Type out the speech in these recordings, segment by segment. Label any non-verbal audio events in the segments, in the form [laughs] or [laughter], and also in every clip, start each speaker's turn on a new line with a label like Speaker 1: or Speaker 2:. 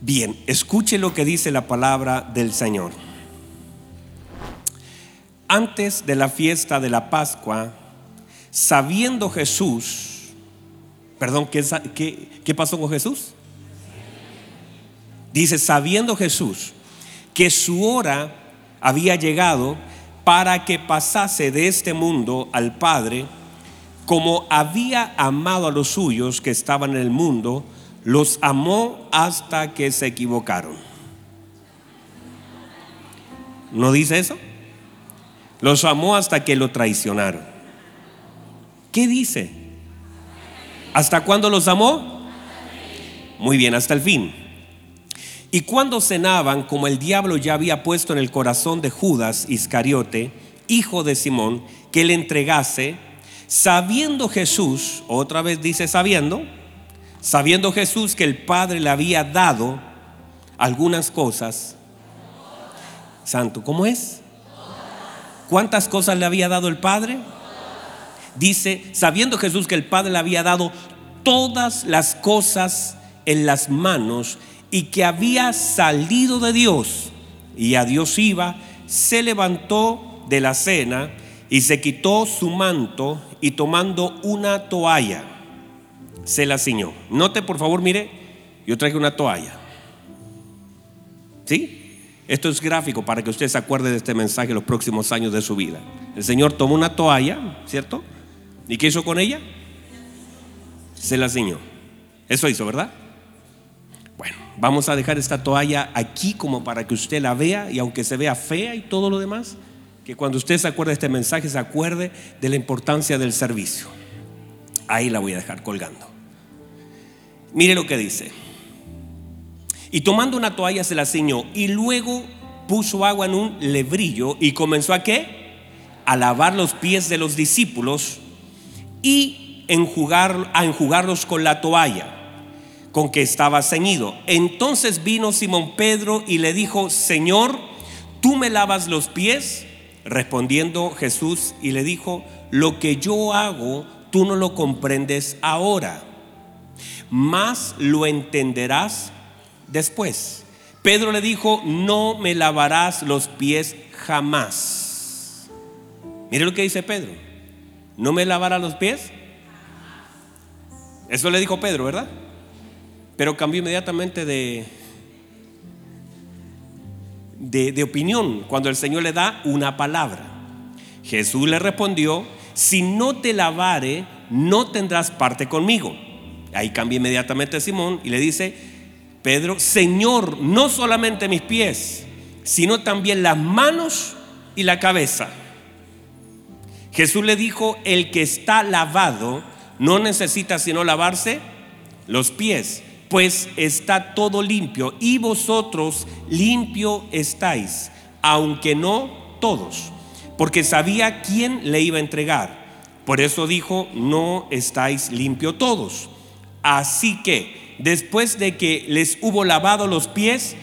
Speaker 1: Bien, escuche lo que dice la palabra del Señor. Antes de la fiesta de la Pascua, sabiendo Jesús, perdón, ¿qué, pasó con Jesús? Dice, sabiendo Jesús que su hora había llegado para que pasase de este mundo al Padre, como había amado a los suyos que estaban en el mundo, los amó hasta que se equivocaron. ¿No dice eso? Los amó hasta que lo traicionaron. ¿Qué dice? ¿Hasta cuándo los amó? Muy bien, hasta el fin. Y cuando cenaban, como el diablo ya había puesto en el corazón de Judas Iscariote, hijo de Simón, que le entregase, sabiendo Jesús, otra vez dice sabiendo, sabiendo Jesús que el Padre le había dado algunas cosas. Santo, ¿cómo es? ¿Cuántas cosas le había dado el Padre? Dice, sabiendo Jesús que el Padre le había dado todas las cosas en las manos y que había salido de Dios y a Dios iba, se levantó de la cena y se quitó su manto y tomando una toalla, se la ciñó. Note por favor, mire, yo traje una toalla. ¿Sí? Esto es gráfico para que usted se acuerde de este mensaje los próximos años de su vida. El Señor tomó una toalla, ¿cierto? ¿Y qué hizo con ella? Se la ciñó. Eso hizo, ¿verdad? Bueno, vamos a dejar esta toalla aquí como para que usted la vea y aunque se vea fea y todo lo demás, que cuando usted se acuerde de este mensaje se acuerde de la importancia del servicio. Ahí la voy a dejar colgando. Mire lo que dice. Y tomando una toalla se la ciñó y luego puso agua en un lebrillo y comenzó a qué? A lavar los pies de los discípulos y enjugar, a enjugarlos con la toalla con que estaba ceñido. Entonces vino Simón Pedro y le dijo, Señor, ¿tú me lavas los pies? Respondiendo Jesús y le dijo, lo que yo hago, tú no lo comprendes ahora, mas lo entenderás después. Pedro le dijo, no me lavarás los pies jamás. Mire lo que dice Pedro, ¿no me lavarás los pies? Eso le dijo Pedro, ¿verdad? pero cambió inmediatamente de, de, opinión cuando el Señor le da una palabra. Jesús le respondió, si no te lavare, no tendrás parte conmigo. Ahí cambia inmediatamente Simón y le dice, Pedro, Señor, no solamente mis pies, sino también las manos y la cabeza. Jesús le dijo, el que está lavado no necesita sino lavarse los pies pues está todo limpio y vosotros limpio estáis, aunque no todos, porque sabía quién le iba a entregar. Por eso dijo, no estáis limpio todos. Así que después de que les hubo lavado los pies,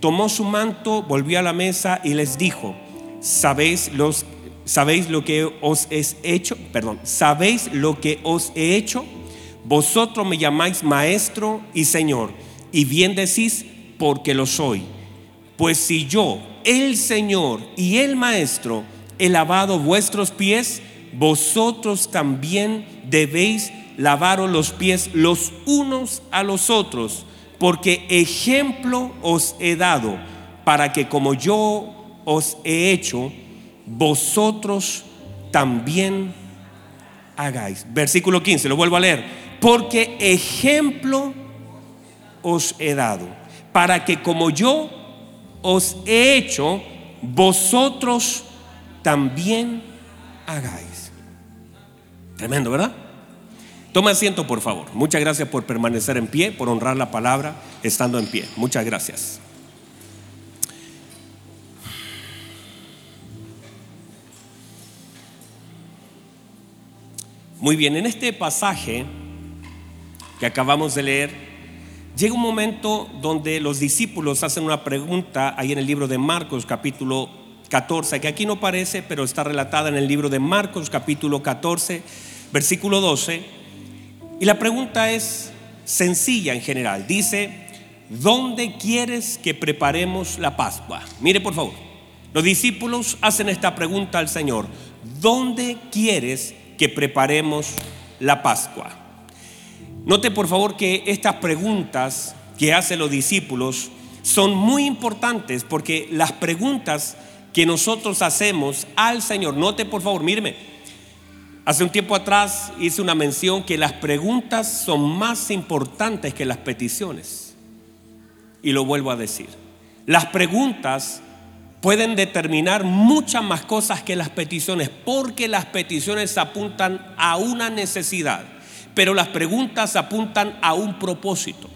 Speaker 1: tomó su manto, volvió a la mesa y les dijo, ¿sabéis los sabéis lo que os he hecho? Perdón, ¿sabéis lo que os he hecho? Vosotros me llamáis maestro y señor, y bien decís porque lo soy. Pues si yo, el Señor y el Maestro, he lavado vuestros pies, vosotros también debéis lavaros los pies los unos a los otros, porque ejemplo os he dado, para que como yo os he hecho, vosotros también hagáis. Versículo 15, lo vuelvo a leer porque ejemplo os he dado, para que como yo os he hecho, vosotros también hagáis. Tremendo, ¿verdad? Toma asiento, por favor. Muchas gracias por permanecer en pie, por honrar la palabra estando en pie. Muchas gracias. Muy bien, en este pasaje que acabamos de leer, llega un momento donde los discípulos hacen una pregunta ahí en el libro de Marcos capítulo 14, que aquí no parece, pero está relatada en el libro de Marcos capítulo 14, versículo 12. Y la pregunta es sencilla en general. Dice, ¿dónde quieres que preparemos la Pascua? Mire por favor, los discípulos hacen esta pregunta al Señor, ¿dónde quieres que preparemos la Pascua? Note por favor que estas preguntas que hacen los discípulos son muy importantes porque las preguntas que nosotros hacemos al Señor, note por favor, míreme, hace un tiempo atrás hice una mención que las preguntas son más importantes que las peticiones. Y lo vuelvo a decir. Las preguntas pueden determinar muchas más cosas que las peticiones, porque las peticiones apuntan a una necesidad, pero las preguntas apuntan a un propósito.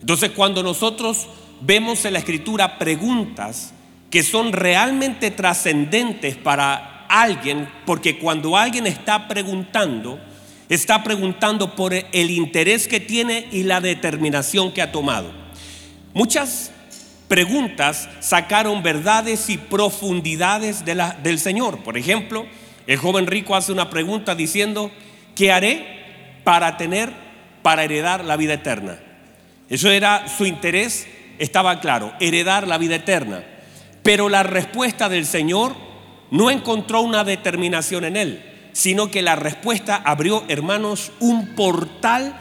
Speaker 1: Entonces cuando nosotros vemos en la escritura preguntas que son realmente trascendentes para alguien, porque cuando alguien está preguntando, está preguntando por el interés que tiene y la determinación que ha tomado. Muchas preguntas sacaron verdades y profundidades del Señor. Por ejemplo, el joven rico hace una pregunta diciendo, ¿qué haré para tener, para heredar la vida eterna? Eso era su interés, estaba claro, heredar la vida eterna. Pero la respuesta del Señor no encontró una determinación en él, sino que la respuesta abrió, hermanos, un portal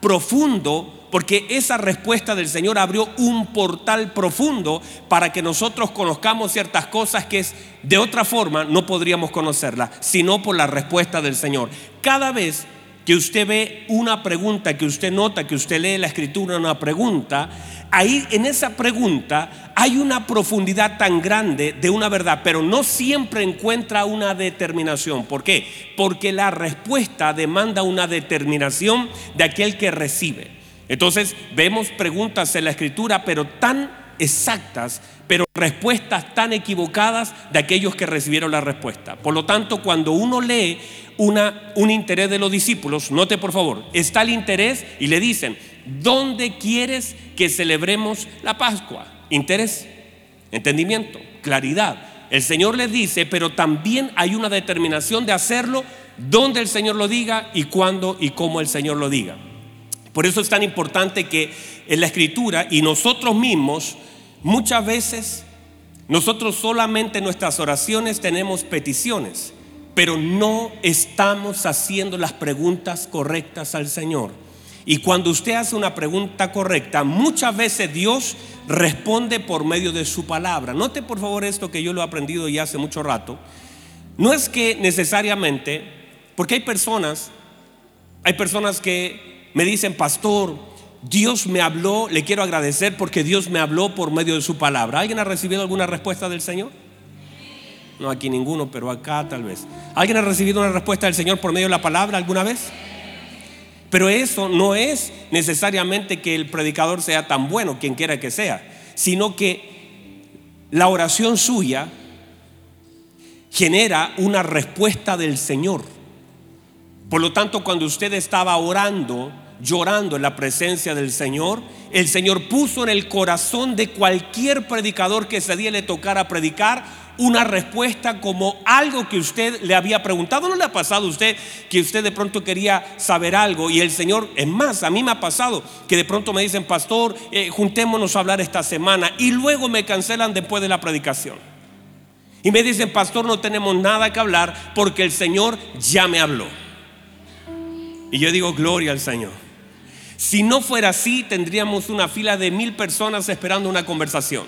Speaker 1: profundo, porque esa respuesta del Señor abrió un portal profundo para que nosotros conozcamos ciertas cosas que de otra forma no podríamos conocerlas, sino por la respuesta del Señor. Cada vez que usted ve una pregunta, que usted nota, que usted lee la escritura una pregunta, ahí en esa pregunta hay una profundidad tan grande de una verdad, pero no siempre encuentra una determinación. ¿Por qué? Porque la respuesta demanda una determinación de aquel que recibe. Entonces vemos preguntas en la escritura, pero tan exactas, pero respuestas tan equivocadas de aquellos que recibieron la respuesta. Por lo tanto, cuando uno lee un interés de los discípulos, note por favor, está el interés y le dicen, ¿dónde quieres que celebremos la Pascua? Interés, entendimiento, claridad. El Señor les dice, pero también hay una determinación de hacerlo donde el Señor lo diga y cuándo y cómo el Señor lo diga. Por eso es tan importante que en la escritura y nosotros mismos muchas veces nosotros solamente en nuestras oraciones tenemos peticiones, pero no estamos haciendo las preguntas correctas al Señor. Y cuando usted hace una pregunta correcta, muchas veces Dios responde por medio de su palabra. Note por favor esto que yo lo he aprendido ya hace mucho rato. No es que necesariamente, porque hay personas, hay personas que me dicen, pastor, Dios me habló, le quiero agradecer porque Dios me habló por medio de su palabra. ¿Alguien ha recibido alguna respuesta del Señor? No, aquí ninguno, pero acá tal vez. ¿Alguien ha recibido una respuesta del Señor por medio de la palabra alguna vez? Pero eso no es necesariamente que el predicador sea tan bueno, quien quiera que sea, sino que la oración suya genera una respuesta del Señor. Por lo tanto, cuando usted estaba orando, llorando en la presencia del Señor, el Señor puso en el corazón de cualquier predicador que ese día le tocara predicar una respuesta como algo que usted le había preguntado. ¿No le ha pasado a usted que usted de pronto quería saber algo y el Señor, es más, a mí me ha pasado que de pronto me dicen, pastor, eh, juntémonos a hablar esta semana y luego me cancelan después de la predicación. Y me dicen, pastor, no tenemos nada que hablar porque el Señor ya me habló. Y yo digo, gloria al Señor. Si no fuera así, tendríamos una fila de mil personas esperando una conversación.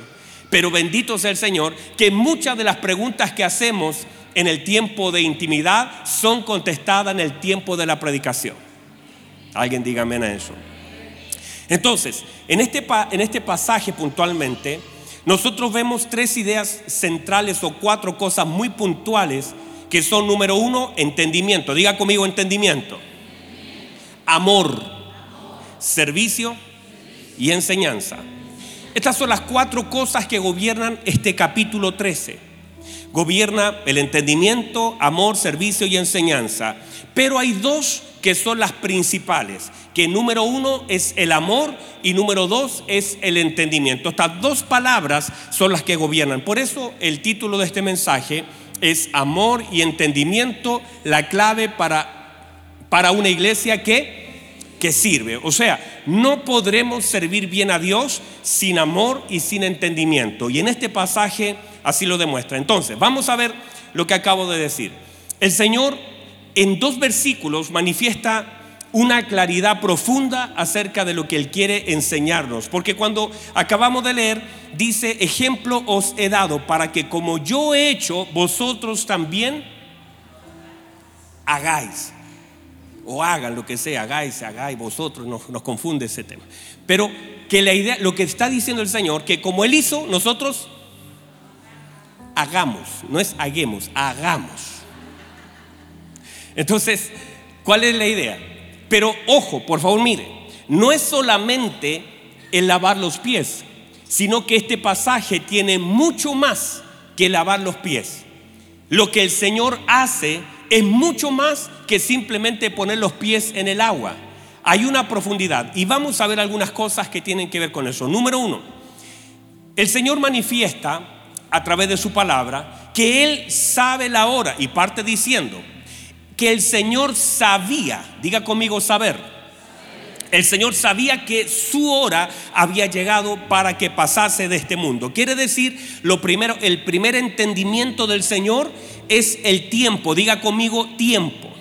Speaker 1: Pero bendito sea el Señor, que muchas de las preguntas que hacemos en el tiempo de intimidad son contestadas en el tiempo de la predicación. Alguien dígame a eso. Entonces, en este, en este pasaje puntualmente, nosotros vemos tres ideas centrales o cuatro cosas muy puntuales que son, número uno, entendimiento. Diga conmigo entendimiento. Amor servicio y enseñanza. Estas son las cuatro cosas que gobiernan este capítulo 13. Gobierna el entendimiento, amor, servicio y enseñanza. Pero hay dos que son las principales, que número uno es el amor y número dos es el entendimiento. Estas dos palabras son las que gobiernan. Por eso el título de este mensaje es amor y entendimiento, la clave para, para una iglesia que que sirve. O sea, no podremos servir bien a Dios sin amor y sin entendimiento. Y en este pasaje así lo demuestra. Entonces, vamos a ver lo que acabo de decir. El Señor en dos versículos manifiesta una claridad profunda acerca de lo que Él quiere enseñarnos. Porque cuando acabamos de leer, dice, ejemplo os he dado para que como yo he hecho, vosotros también hagáis. O hagan lo que sea, hagáis, hagáis, vosotros, nos, nos confunde ese tema. Pero que la idea, lo que está diciendo el Señor, que como Él hizo, nosotros hagamos, no es haguemos, hagamos. Entonces, ¿cuál es la idea? Pero ojo, por favor, mire, no es solamente el lavar los pies, sino que este pasaje tiene mucho más que lavar los pies. Lo que el Señor hace es mucho más que simplemente poner los pies en el agua. Hay una profundidad y vamos a ver algunas cosas que tienen que ver con eso. Número uno, el Señor manifiesta a través de su palabra que Él sabe la hora y parte diciendo, que el Señor sabía, diga conmigo saber, el Señor sabía que su hora había llegado para que pasase de este mundo. Quiere decir, lo primero, el primer entendimiento del Señor es el tiempo. Diga conmigo tiempo.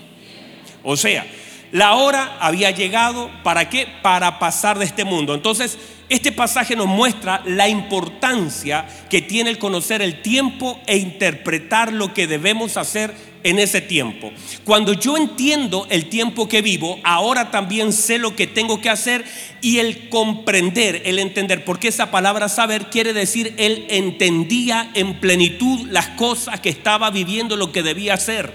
Speaker 1: O sea, la hora había llegado para qué? Para pasar de este mundo. Entonces, este pasaje nos muestra la importancia que tiene el conocer el tiempo e interpretar lo que debemos hacer en ese tiempo. Cuando yo entiendo el tiempo que vivo, ahora también sé lo que tengo que hacer y el comprender, el entender, porque esa palabra saber quiere decir él entendía en plenitud las cosas que estaba viviendo, lo que debía hacer.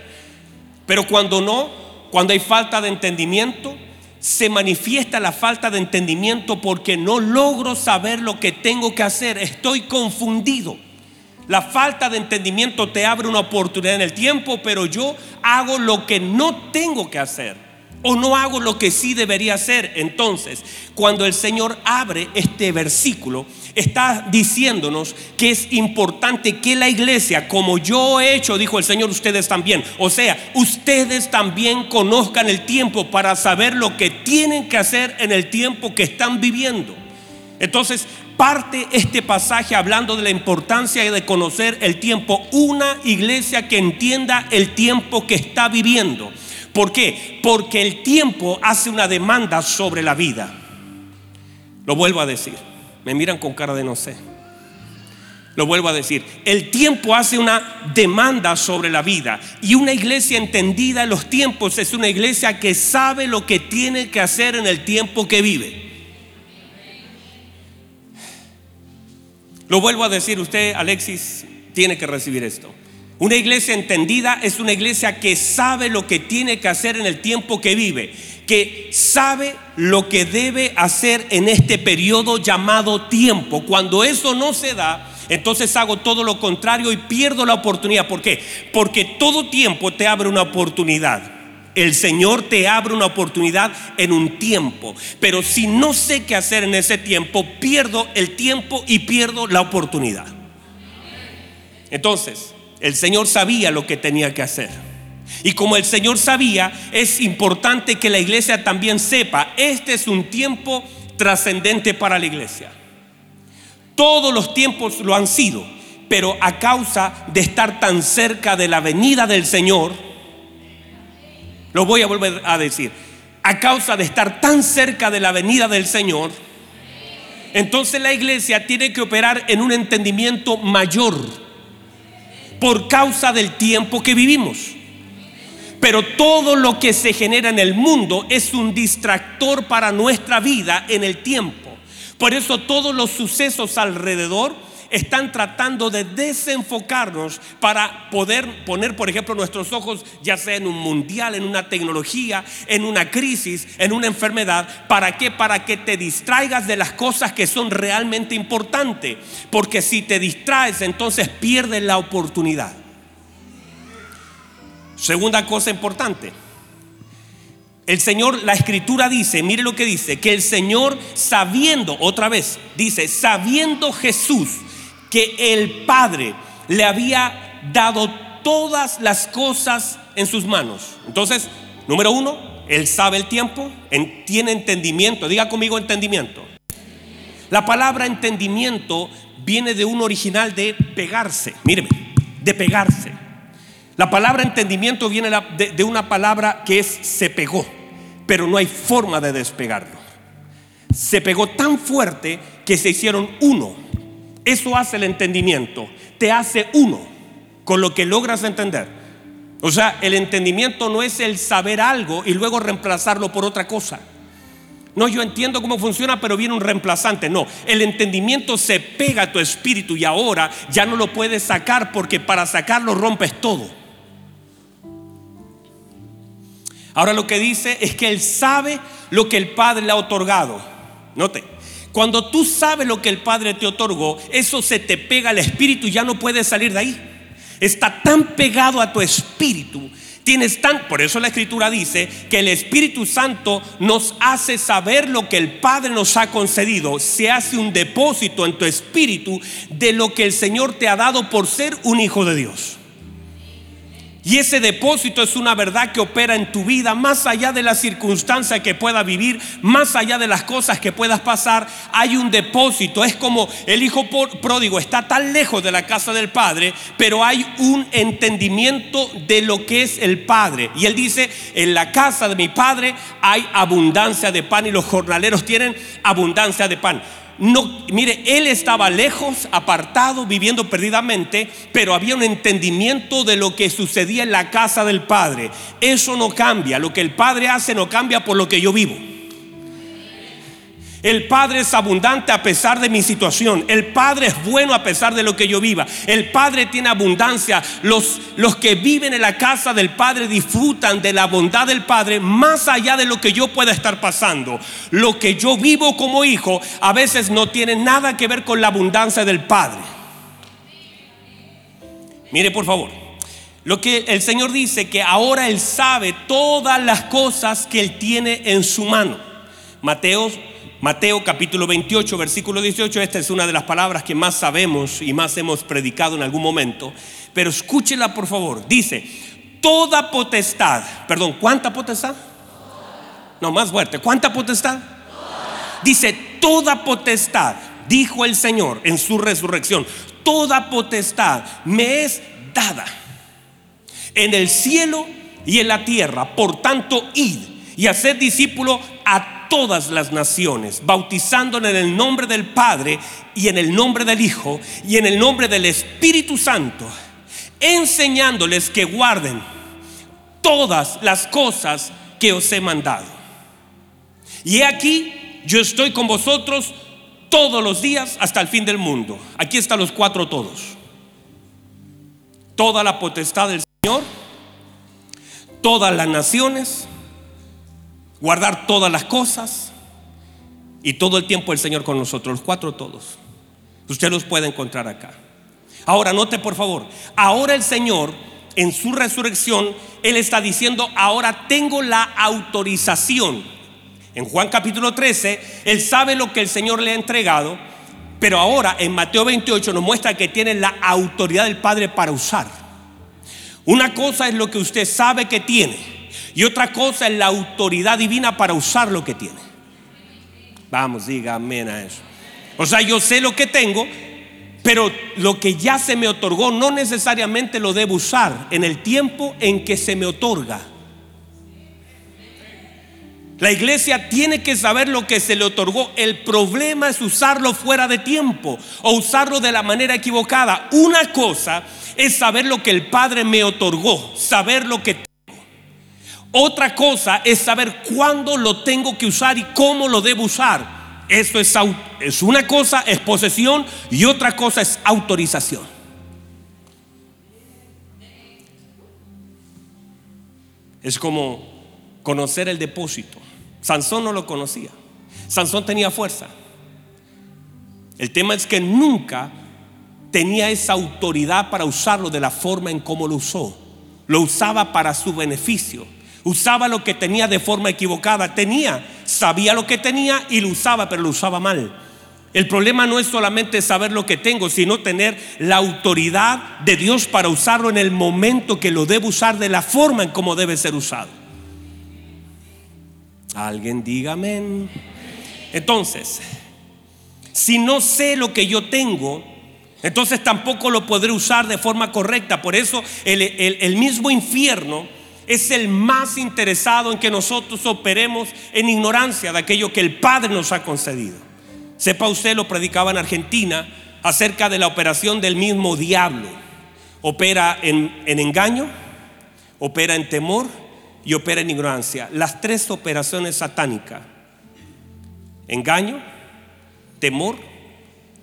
Speaker 1: Pero cuando no, cuando hay falta de entendimiento, se manifiesta la falta de entendimiento porque no logro saber lo que tengo que hacer, estoy confundido. La falta de entendimiento te abre una oportunidad en el tiempo, pero yo hago lo que no tengo que hacer o no hago lo que sí debería hacer. Entonces, cuando el Señor abre este versículo, está diciéndonos que es importante que la iglesia, como yo he hecho, dijo el Señor, ustedes también, o sea, ustedes también conozcan el tiempo para saber lo que tienen que hacer en el tiempo que están viviendo. Entonces, parte este pasaje hablando de la importancia de conocer el tiempo, una iglesia que entienda el tiempo que está viviendo. ¿Por qué? Porque el tiempo hace una demanda sobre la vida. Lo vuelvo a decir. Me miran con cara de no sé. Lo vuelvo a decir. El tiempo hace una demanda sobre la vida. Y una iglesia entendida en los tiempos es una iglesia que sabe lo que tiene que hacer en el tiempo que vive. Lo vuelvo a decir, usted, Alexis, tiene que recibir esto. Una iglesia entendida es una iglesia que sabe lo que tiene que hacer en el tiempo que vive, que sabe lo que debe hacer en este periodo llamado tiempo. Cuando eso no se da, entonces hago todo lo contrario y pierdo la oportunidad. ¿Por qué? Porque todo tiempo te abre una oportunidad. El Señor te abre una oportunidad en un tiempo. Pero si no sé qué hacer en ese tiempo, pierdo el tiempo y pierdo la oportunidad. Entonces, el Señor sabía lo que tenía que hacer. Y como el Señor sabía, es importante que la iglesia también sepa, este es un tiempo trascendente para la iglesia. Todos los tiempos lo han sido, pero a causa de estar tan cerca de la venida del Señor, lo voy a volver a decir. A causa de estar tan cerca de la venida del Señor, entonces la iglesia tiene que operar en un entendimiento mayor por causa del tiempo que vivimos. Pero todo lo que se genera en el mundo es un distractor para nuestra vida en el tiempo. Por eso todos los sucesos alrededor están tratando de desenfocarnos para poder poner, por ejemplo, nuestros ojos ya sea en un mundial, en una tecnología, en una crisis, en una enfermedad. ¿Para qué? Para que te distraigas de las cosas que son realmente importantes. Porque si te distraes, entonces pierdes la oportunidad. Segunda cosa importante. El Señor, la escritura dice, mire lo que dice, que el Señor sabiendo, otra vez, dice, sabiendo Jesús que el Padre le había dado todas las cosas en sus manos. Entonces, número uno, Él sabe el tiempo, tiene entendimiento. Diga conmigo entendimiento. La palabra entendimiento viene de un original de pegarse. Míreme, de pegarse. La palabra entendimiento viene de, una palabra que es se pegó, pero no hay forma de despegarlo. Se pegó tan fuerte que se hicieron uno. Eso hace el entendimiento. Te hace uno con lo que logras entender. O sea, el entendimiento no es el saber algo y luego reemplazarlo por otra cosa. No, yo entiendo cómo funciona, pero viene un reemplazante. No, el entendimiento se pega a tu espíritu y ahora ya no lo puedes sacar porque para sacarlo rompes todo. Ahora lo que dice es que él sabe lo que el Padre le ha otorgado. Note, cuando tú sabes lo que el Padre te otorgó, eso se te pega al espíritu y ya no puedes salir de ahí está tan pegado a tu espíritu. Tienes tan, por eso la escritura dice que el Espíritu Santo nos hace saber lo que el Padre nos ha concedido. Se hace un depósito en tu espíritu de lo que el Señor te ha dado por ser un hijo de Dios. Y ese depósito es una verdad que opera en tu vida, más allá de la circunstancia que puedas vivir, más allá de las cosas que puedas pasar, hay un depósito. Es como el hijo pródigo está tan lejos de la casa del padre, pero hay un entendimiento de lo que es el padre. Y él dice, en la casa de mi padre hay abundancia de pan y los jornaleros tienen abundancia de pan. No, mire, él estaba lejos, apartado, viviendo perdidamente, pero había un entendimiento de lo que sucedía en la casa del Padre. Eso no cambia, lo que el Padre hace no cambia por lo que yo vivo. El Padre es abundante a pesar de mi situación. El Padre es bueno a pesar de lo que yo viva. El Padre tiene abundancia. Los, los que viven en la casa del Padre disfrutan de la bondad del Padre más allá de lo que yo pueda estar pasando. Lo que yo vivo como hijo a veces no tiene nada que ver con la abundancia del Padre. Mire por favor. Lo que el Señor dice que ahora Él sabe todas las cosas que Él tiene en su mano. Mateo Mateo capítulo 28, versículo 18, esta es una de las palabras que más sabemos y más hemos predicado en algún momento, pero escúchela por favor. Dice, toda potestad, perdón, ¿cuánta potestad? No, más fuerte, ¿cuánta potestad? Dice, toda potestad, dijo el Señor en su resurrección, toda potestad me es dada en el cielo y en la tierra. Por tanto, id y haced discípulo a todas las naciones, bautizándole en el nombre del Padre y en el nombre del Hijo y en el nombre del Espíritu Santo, enseñándoles que guarden todas las cosas que os he mandado. Y aquí yo estoy con vosotros todos los días hasta el fin del mundo. Aquí están los cuatro todos. Toda la potestad del Señor, todas las naciones, guardar todas las cosas y todo el tiempo el Señor con nosotros, los cuatro todos. Usted los puede encontrar acá. Ahora, note por favor, ahora el Señor en su resurrección, Él está diciendo, ahora tengo la autorización. En Juan capítulo 13, Él sabe lo que el Señor le ha entregado, pero ahora en Mateo 28 nos muestra que tiene la autoridad del Padre para usar. Una cosa es lo que usted sabe que tiene. Y otra cosa es la autoridad divina para usar lo que tiene. Vamos, diga amén a eso. O sea, yo sé lo que tengo, pero lo que ya se me otorgó no necesariamente lo debo usar en el tiempo en que se me otorga. La iglesia tiene que saber lo que se le otorgó. El problema es usarlo fuera de tiempo o usarlo de la manera equivocada. Una cosa es saber lo que el Padre me otorgó, saber lo que otra cosa es saber cuándo lo tengo que usar y cómo lo debo usar. Eso es, es una cosa, es posesión y otra cosa es autorización. Es como conocer el depósito. Sansón no lo conocía. Sansón tenía fuerza. El tema es que nunca tenía esa autoridad para usarlo de la forma en cómo lo usó. Lo usaba para su beneficio Usaba lo que tenía de forma equivocada. Tenía, sabía lo que tenía y lo usaba, pero lo usaba mal. El problema no es solamente saber lo que tengo, sino tener la autoridad de Dios para usarlo en el momento que lo debo usar de la forma en como debe ser usado. Alguien dígame. Entonces, si no sé lo que yo tengo, entonces tampoco lo podré usar de forma correcta. Por eso el, el mismo infierno es el más interesado en que nosotros operemos en ignorancia de aquello que el Padre nos ha concedido. Sepa usted, lo predicaba en Argentina acerca de la operación del mismo diablo. Opera en, en engaño, opera en temor y opera en ignorancia. Las tres operaciones satánicas. Engaño, temor,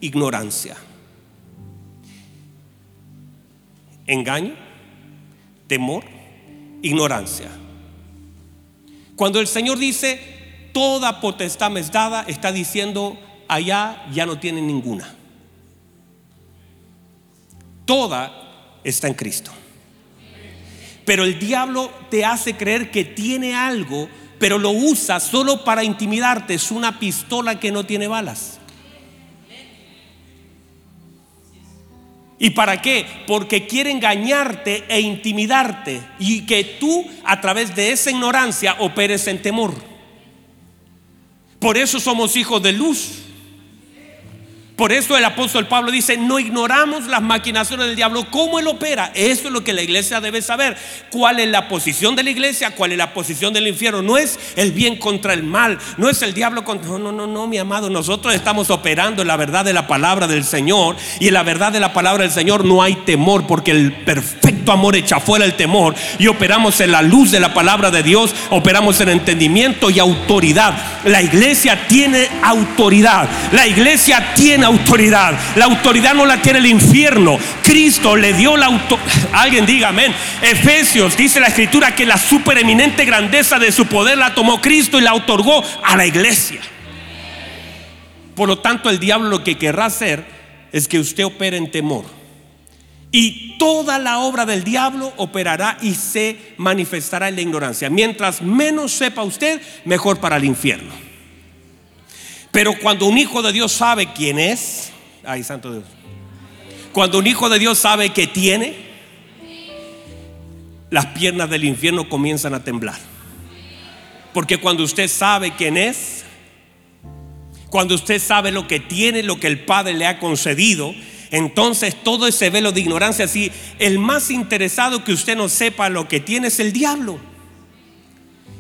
Speaker 1: ignorancia. Engaño, temor, ignorancia. Cuando el Señor dice, toda potestad me es dada, está diciendo, allá ya no tiene ninguna. Toda está en Cristo. Pero el diablo te hace creer que tiene algo, pero lo usa solo para intimidarte. Es una pistola que no tiene balas. ¿Y para qué? Porque quiere engañarte e intimidarte y que tú a través de esa ignorancia operes en temor. Por eso somos hijos de luz. Por eso el apóstol Pablo dice, no ignoramos las maquinaciones del diablo, cómo él opera. Eso es lo que la iglesia debe saber. ¿Cuál es la posición de la iglesia? ¿Cuál es la posición del infierno? No es el bien contra el mal, no es el diablo contra... No, no, no, no, mi amado. Nosotros estamos operando en la verdad de la palabra del Señor y en la verdad de la palabra del Señor no hay temor porque el perfecto amor echa fuera el temor y operamos en la luz de la palabra de Dios, operamos en entendimiento y autoridad. La iglesia tiene autoridad. La iglesia tiene autoridad. La autoridad no la tiene el infierno. Cristo le dio la autoridad. [laughs] Alguien diga amén. Efesios dice la escritura que la supereminente grandeza de su poder la tomó Cristo y la otorgó a la iglesia. Por lo tanto, el diablo lo que querrá hacer es que usted opere en temor. Y toda la obra del diablo operará y se manifestará en la ignorancia. Mientras menos sepa usted, mejor para el infierno. Pero cuando un hijo de Dios sabe quién es, ay, santo Dios. Cuando un hijo de Dios sabe que tiene, las piernas del infierno comienzan a temblar. Porque cuando usted sabe quién es, cuando usted sabe lo que tiene, lo que el Padre le ha concedido, entonces todo ese velo de ignorancia, si el más interesado que usted no sepa lo que tiene es el diablo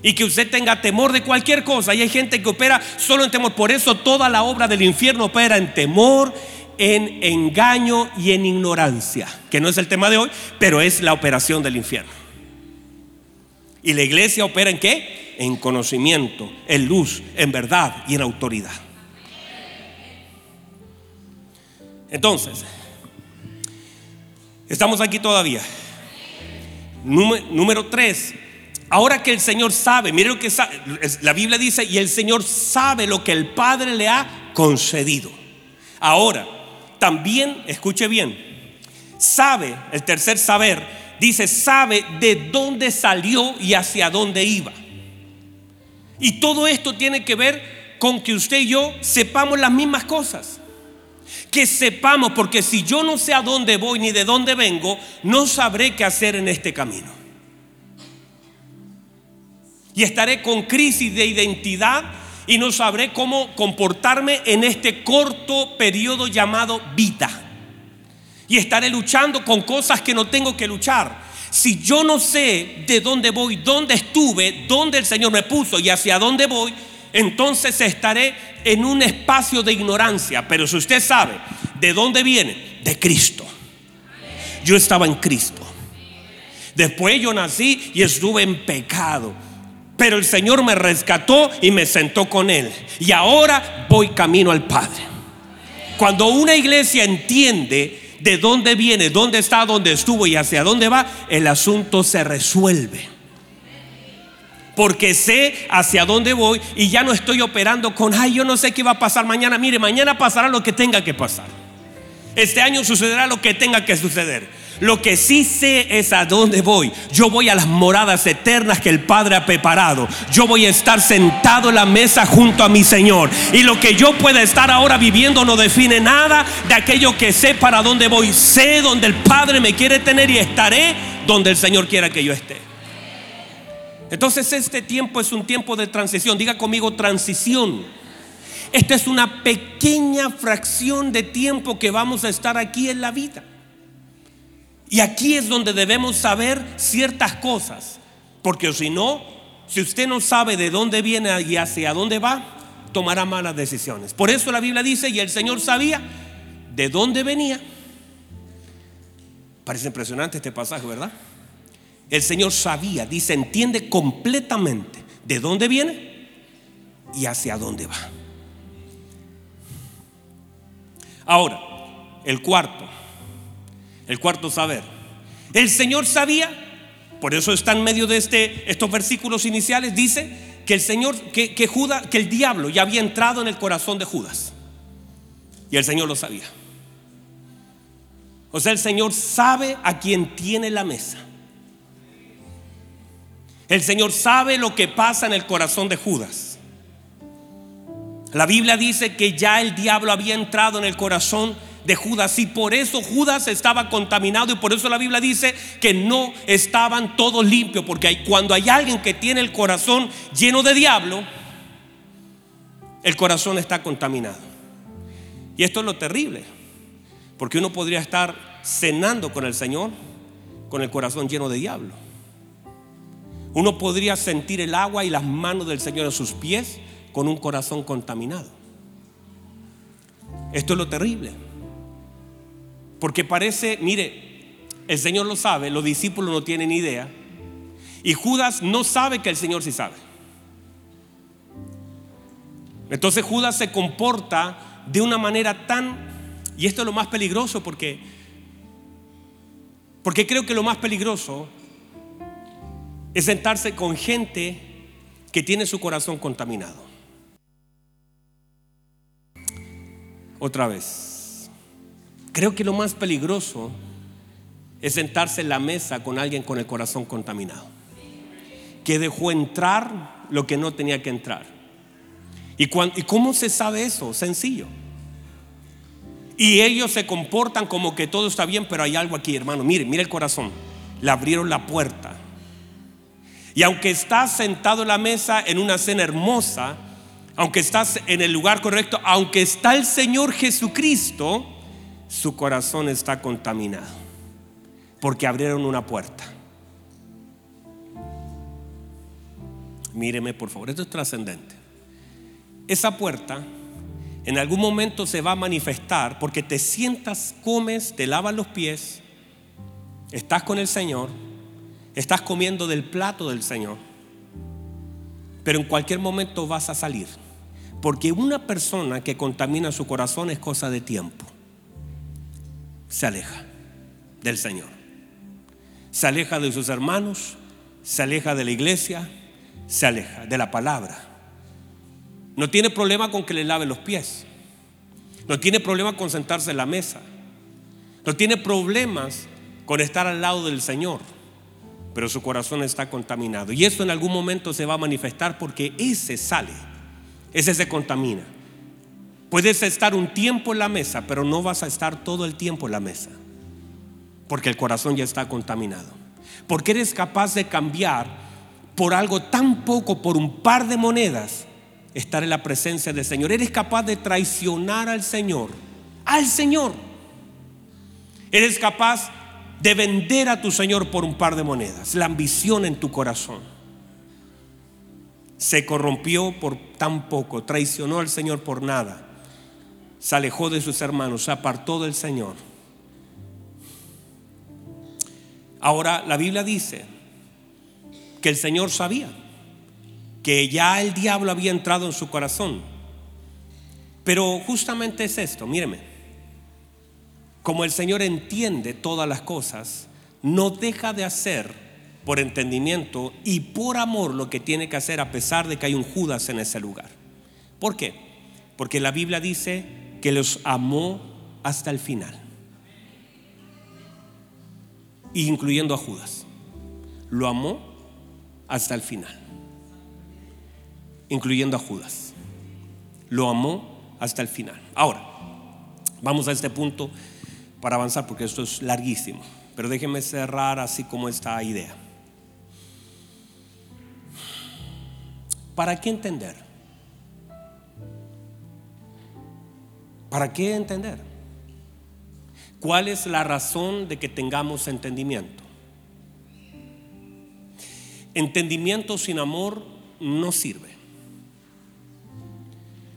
Speaker 1: y que usted tenga temor de cualquier cosa. Y hay gente que opera solo en temor. Por eso toda la obra del infierno opera en temor, en engaño y en ignorancia, que no es el tema de hoy, pero es la operación del infierno. Y la iglesia opera en qué? En conocimiento, en luz, en verdad y en autoridad. Entonces, estamos aquí todavía. Número, tres, Ahora que el Señor sabe, mire lo que la Biblia dice, y el Señor sabe lo que el Padre le ha concedido. Ahora, también, escuche bien, sabe, el tercer saber, dice, sabe de dónde salió y hacia dónde iba. Y todo esto tiene que ver con que usted y yo sepamos las mismas cosas. Que sepamos, porque si yo no sé a dónde voy ni de dónde vengo, no sabré qué hacer en este camino y estaré con crisis de identidad y no sabré cómo comportarme en este corto periodo llamado vida. Y estaré luchando con cosas que no tengo que luchar. Si yo no sé de dónde voy, dónde estuve, dónde el Señor me puso y hacia dónde voy, entonces estaré en un espacio de ignorancia. Pero si usted sabe de dónde viene, de Cristo. Yo estaba en Cristo. Después yo nací y estuve en pecado. Pero el Señor me rescató y me sentó con Él. Y ahora voy camino al Padre. Cuando una iglesia entiende de dónde viene, dónde está, dónde estuvo y hacia dónde va, el asunto se resuelve. Porque sé hacia dónde voy y ya no estoy operando con, ay, yo no sé qué va a pasar mañana. Mire, mañana pasará lo que tenga que pasar. Este año sucederá lo que tenga que suceder. Lo que sí sé es a dónde voy. Yo voy a las moradas eternas que el Padre ha preparado. Yo voy a estar sentado en la mesa junto a mi Señor. Y lo que yo pueda estar ahora viviendo no define nada de aquello que sé para dónde voy. Sé donde el Padre me quiere tener y estaré donde el Señor quiera que yo esté. Entonces este tiempo es un tiempo de transición. Diga conmigo transición. Esta es una pequeña fracción de tiempo que vamos a estar aquí en la vida. Y aquí es donde debemos saber ciertas cosas. Porque si no, si usted no sabe de dónde viene y hacia dónde va, tomará malas decisiones. Por eso la Biblia dice, y el Señor sabía de dónde venía. Parece impresionante este pasaje, ¿verdad? El Señor sabía, dice, entiende completamente de dónde viene y hacia dónde va. Ahora, el cuarto, el cuarto saber. El Señor sabía, por eso está en medio de este, estos versículos iniciales, dice que el Señor, que, que Judas, que el diablo ya había entrado en el corazón de Judas. Y el Señor lo sabía. O sea, el Señor sabe a quién tiene la mesa. El Señor sabe lo que pasa en el corazón de Judas. La Biblia dice que ya el diablo había entrado en el corazón de Judas y por eso Judas estaba contaminado y por eso la Biblia dice que no estaban todos limpios, porque cuando hay alguien que tiene el corazón lleno de diablo, el corazón está contaminado. Y esto es lo terrible, porque uno podría estar cenando con el Señor con el corazón lleno de diablo. Uno podría sentir el agua y las manos del Señor en sus pies con un corazón contaminado. Esto es lo terrible. Porque parece, mire, el Señor lo sabe, los discípulos no tienen idea. Y Judas no sabe que el Señor sí sabe. Entonces Judas se comporta de una manera tan, y esto es lo más peligroso porque, porque creo que lo más peligroso es sentarse con gente que tiene su corazón contaminado. Otra vez, creo que lo más peligroso es sentarse en la mesa con alguien con el corazón contaminado, que dejó entrar lo que no tenía que entrar. ¿Y, ¿Y cómo se sabe eso? Sencillo. Y ellos se comportan como que todo está bien, pero hay algo aquí, hermano. Mire, mire el corazón. Le abrieron la puerta y aunque estás sentado en la mesa en una cena hermosa, aunque estás en el lugar correcto, aunque está el Señor Jesucristo, su corazón está contaminado. Porque abrieron una puerta. Míreme por favor, esto es trascendente. Esa puerta en algún momento se va a manifestar porque te sientas, comes, te lavas los pies, estás con el Señor Estás comiendo del plato del Señor. Pero en cualquier momento vas a salir. Porque una persona que contamina su corazón es cosa de tiempo. Se aleja del Señor. Se aleja de sus hermanos, se aleja de la iglesia, se aleja de la palabra. No tiene problema con que le lave los pies. No tiene problema con sentarse en la mesa. No tiene problemas con estar al lado del Señor pero su corazón está contaminado. Y eso en algún momento se va a manifestar porque ese sale, ese se contamina. Puedes estar un tiempo en la mesa, pero no vas a estar todo el tiempo en la mesa, porque el corazón ya está contaminado. Porque eres capaz de cambiar por algo tan poco, por un par de monedas, estar en la presencia del Señor. Eres capaz de traicionar al Señor, al Señor. Eres capaz de vender a tu Señor por un par de monedas, la ambición en tu corazón. Se corrompió por tan poco, traicionó al Señor por nada, se alejó de sus hermanos, se apartó del Señor. Ahora la Biblia dice que el Señor sabía que ya el diablo había entrado en su corazón. Pero justamente es esto, míreme como el Señor entiende todas las cosas, no deja de hacer por entendimiento y por amor lo que tiene que hacer a pesar de que hay un Judas en ese lugar. ¿Por qué? Porque la Biblia dice que los amó hasta el final, incluyendo a Judas. Lo amó hasta el final, incluyendo a Judas. Lo amó hasta el final. Ahora, vamos a este punto para avanzar porque esto es larguísimo. Pero déjenme cerrar así como esta idea. ¿Para qué entender? ¿Para qué entender? ¿Cuál es la razón de que tengamos entendimiento? Entendimiento sin amor no sirve.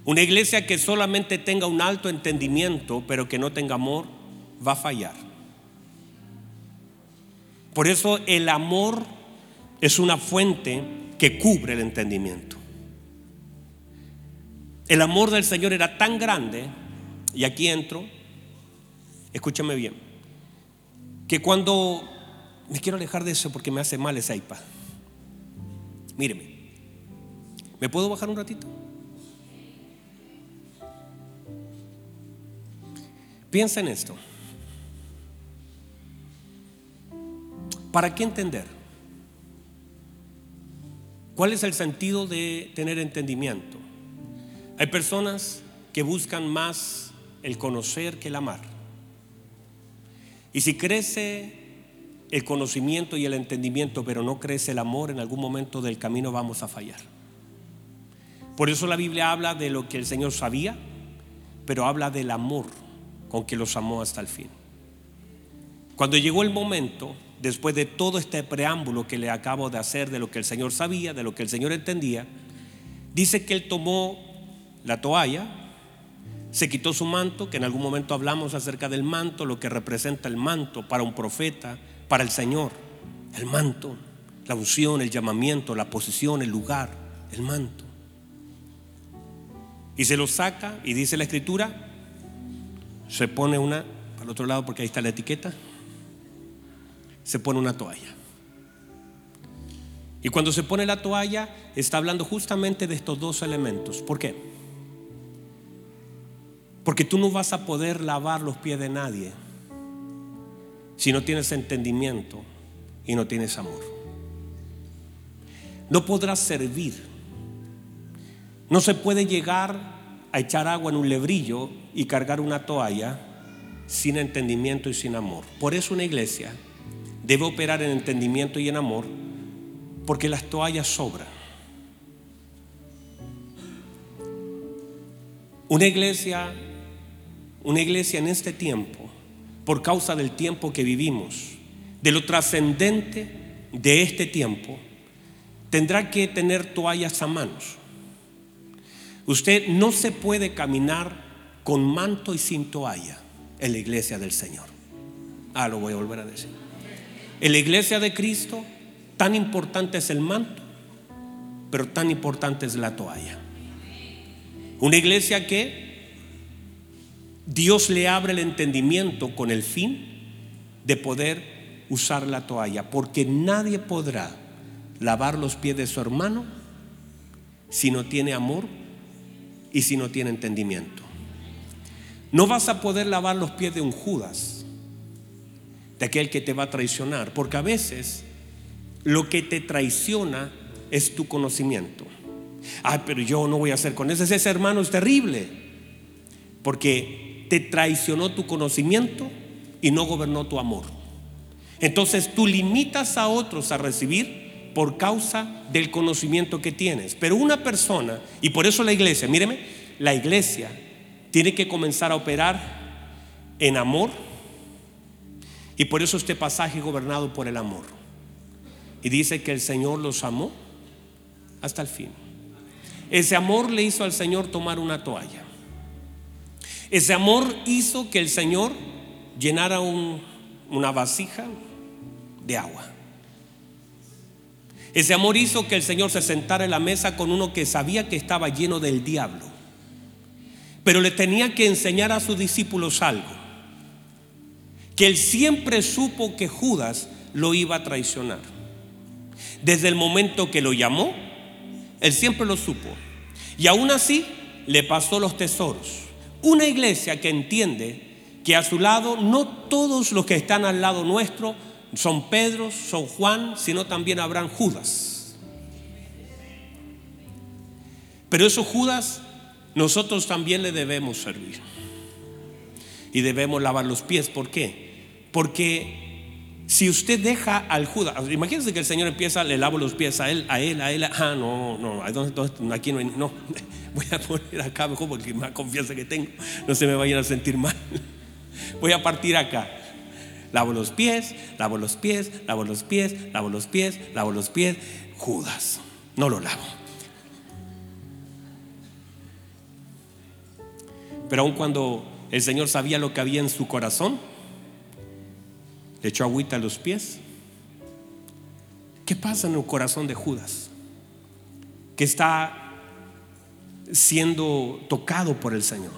Speaker 1: Una iglesia que solamente tenga un alto entendimiento, pero que no tenga amor, va a fallar. Por eso el amor es una fuente que cubre el entendimiento. El amor del Señor era tan grande, y aquí entro, escúchame bien, que cuando me quiero alejar de eso porque me hace mal ese iPad. Míreme, ¿me puedo bajar un ratito? Piensa en esto. ¿Para qué entender? ¿Cuál es el sentido de tener entendimiento? Hay personas que buscan más el conocer que el amar. Y si crece el conocimiento y el entendimiento, pero no crece el amor, en algún momento del camino vamos a fallar. Por eso la Biblia habla de lo que el Señor sabía, pero habla del amor con que los amó hasta el fin. Cuando llegó el momento, después de todo este preámbulo que le acabo de hacer, de lo que el Señor sabía, de lo que el Señor entendía, dice que él tomó la toalla, se quitó su manto, que en algún momento hablamos acerca del manto, lo que representa el manto para un profeta, para el Señor, el manto, la unción, el llamamiento, la posición, el lugar, el manto. Y se lo saca y dice la escritura, se pone una, el otro lado porque ahí está la etiqueta, se pone una toalla. Y cuando se pone la toalla, está hablando justamente de estos dos elementos. ¿Por qué? Porque tú no vas a poder lavar los pies de nadie si no tienes entendimiento y no tienes amor. No podrás servir. No se puede llegar a echar agua en un lebrillo y cargar una toalla sin entendimiento y sin amor. Por eso una iglesia debe operar en entendimiento y en amor porque las toallas sobran. Una iglesia, una iglesia en este tiempo, por causa del tiempo que vivimos, de lo trascendente de este tiempo, tendrá que tener toallas a manos. Usted no se puede caminar con manto y sin toalla en la iglesia del Señor. Ah, lo voy a volver a decir. En la iglesia de Cristo, tan importante es el manto, pero tan importante es la toalla. Una iglesia que Dios le abre el entendimiento con el fin de poder usar la toalla, porque nadie podrá lavar los pies de su hermano si no tiene amor y si no tiene entendimiento. No vas a poder lavar los pies de un Judas, de aquel que te va a traicionar, porque a veces lo que te traiciona es tu conocimiento. Ay, pero yo no voy a hacer con ese, ese hermano es terrible, porque te traicionó tu conocimiento y no gobernó tu amor. Entonces tú limitas a otros a recibir por causa del conocimiento que tienes. Pero una persona, y por eso la iglesia, míreme, la iglesia tiene que comenzar a operar en amor. Y por eso este pasaje gobernado por el amor. Y dice que el Señor los amó hasta el fin. Ese amor le hizo al Señor tomar una toalla. Ese amor hizo que el Señor llenara una vasija de agua. Ese amor hizo que el Señor se sentara en la mesa con uno que sabía que estaba lleno del diablo. Pero le tenía que enseñar a sus discípulos algo. Que él siempre supo que Judas lo iba a traicionar. Desde el momento que lo llamó, él siempre lo supo. Y aún así le pasó los tesoros. Una iglesia que entiende que a su lado no todos los que están al lado nuestro son Pedro, son Juan, sino también habrán Judas. Pero esos Judas nosotros también le debemos servir. Y debemos lavar los pies. ¿Por qué? Porque Si usted deja al Judas, imagínense que el Señor empieza, le lavo los pies a él, a él, a él, ah, no, no, aquí no hay, no, [laughs] voy a poner acá mejor porque más confianza que tengo, no se me vayan a sentir mal. [laughs] Voy a partir acá. Lavo los pies, lavo los pies, lavo los pies, lavo los pies, lavo los pies. Judas, no lo lavo. Pero aun cuando el Señor sabía lo que había en su corazón, le echó agüita a los pies. ¿Qué pasa en el corazón de Judas? Que está siendo tocado por el Señor.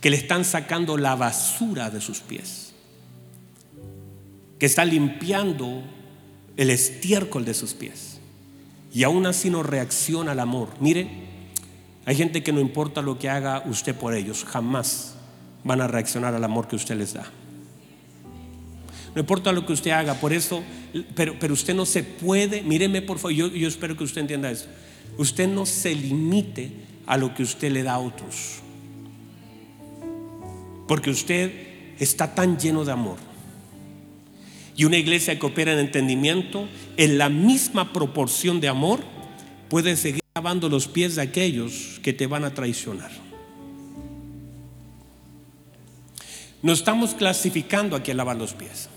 Speaker 1: Que le están sacando la basura de sus pies. Que está limpiando el estiércol de sus pies. Y aún así no reacciona al amor. Mire, hay gente que no importa lo que haga usted por ellos, jamás van a reaccionar al amor que usted les da. No importa lo que usted haga, por eso, pero, pero usted no se puede, míreme por favor, yo, yo espero que usted entienda eso. Usted no se limite a lo que usted le da a otros. Porque usted está tan lleno de amor. Y una iglesia que opera en entendimiento, en la misma proporción de amor, puede seguir lavando los pies de aquellos que te van a traicionar. No estamos clasificando a quien lava los pies.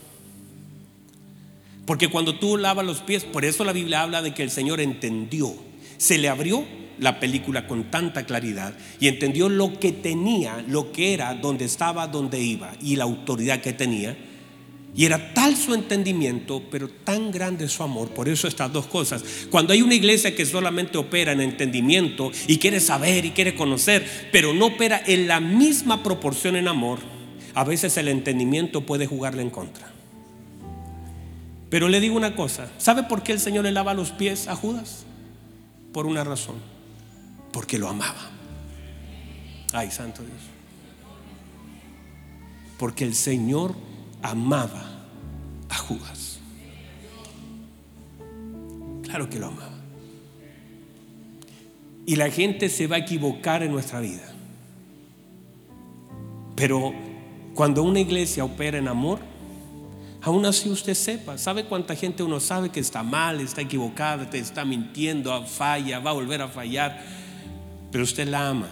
Speaker 1: Porque cuando tú lavas los pies, por eso la Biblia habla de que el Señor entendió, se le abrió la película con tanta claridad y entendió lo que tenía, lo que era, dónde estaba, dónde iba y la autoridad que tenía. Y era tal su entendimiento, pero tan grande su amor. Por eso estas dos cosas. Cuando hay una iglesia que solamente opera en entendimiento y quiere saber y quiere conocer, pero no opera en la misma proporción en amor, a veces el entendimiento puede jugarle en contra. Pero le digo una cosa, ¿sabe por qué el Señor le lava los pies a Judas? Por una razón, porque lo amaba. Ay, santo Dios. Porque el Señor amaba a Judas. Claro que lo amaba. Y la gente se va a equivocar en nuestra vida. Pero cuando una iglesia opera en amor, Aún así usted sepa, ¿sabe cuánta gente uno sabe que está mal, está equivocada, te está mintiendo, falla, va a volver a fallar? Pero usted la ama.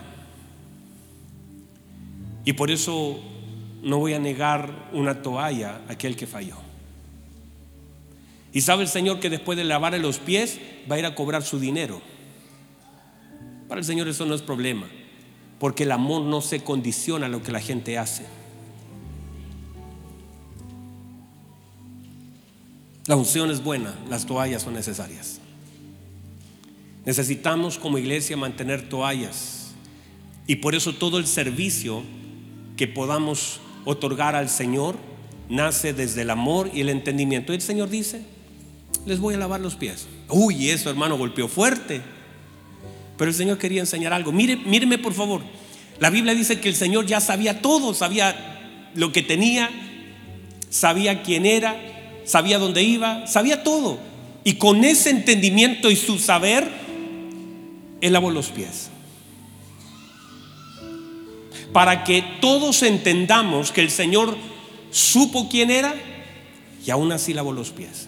Speaker 1: Y por eso no voy a negar una toalla a aquel que falló. Y sabe el Señor que después de lavarle los pies va a ir a cobrar su dinero. Para el Señor eso no es problema, porque el amor no se condiciona a lo que la gente hace. La unción es buena, las toallas son necesarias. Necesitamos como iglesia mantener toallas. Y por eso todo el servicio que podamos otorgar al Señor nace desde el amor y el entendimiento. el Señor dice, les voy a lavar los pies. Uy, eso hermano golpeó fuerte. Pero el Señor quería enseñar algo. Mire, míreme por favor. La Biblia dice que el Señor ya sabía todo, sabía lo que tenía, sabía quién era, sabía dónde iba, sabía todo. Y con ese entendimiento y su saber, él lavó los pies. Para que todos entendamos que el Señor supo quién era y aún así lavó los pies.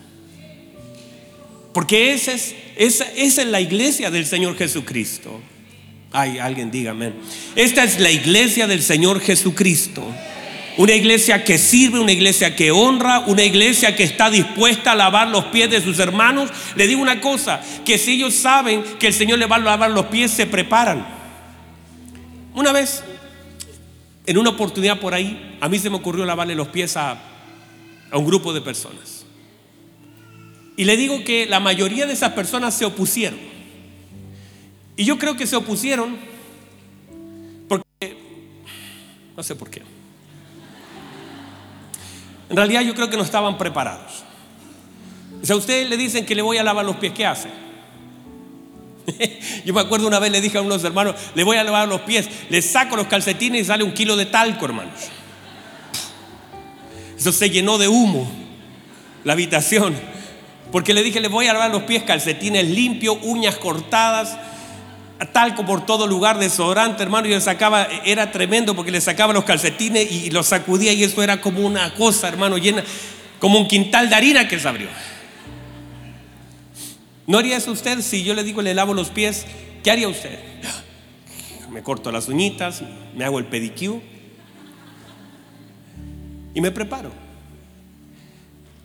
Speaker 1: Porque esa es, la iglesia del Señor Jesucristo. Ay, alguien dígame. Esta es la iglesia del Señor Jesucristo. Una iglesia que sirve, una iglesia que honra, una iglesia que está dispuesta a lavar los pies de sus hermanos. Le digo una cosa, que si ellos saben que el Señor les va a lavar los pies, se preparan. Una vez, en una oportunidad por ahí, a mí se me ocurrió lavarle los pies a, a un grupo de personas. Y le digo que la mayoría de esas personas se opusieron. Y yo creo que se opusieron porque, no sé por qué. En realidad yo creo que no estaban preparados. Si a ustedes le dicen que le voy a lavar los pies, ¿qué hace? [laughs] Yo me acuerdo una vez le dije a unos hermanos, le voy a lavar los pies, le saco los calcetines y sale un kilo de talco, hermanos. Eso se llenó de humo la habitación. Porque le dije, le voy a lavar los pies, calcetines limpios, uñas cortadas, talco por todo lugar, desodorante, hermano, y le sacaba, era tremendo porque le sacaba los calcetines y los sacudía y eso era como una cosa, hermano, llena. como un quintal de harina que se abrió. ¿No haría eso usted si yo le digo le lavo los pies? ¿Qué haría usted? [gasps] Me corto las uñitas, me hago el pedicure y me preparo.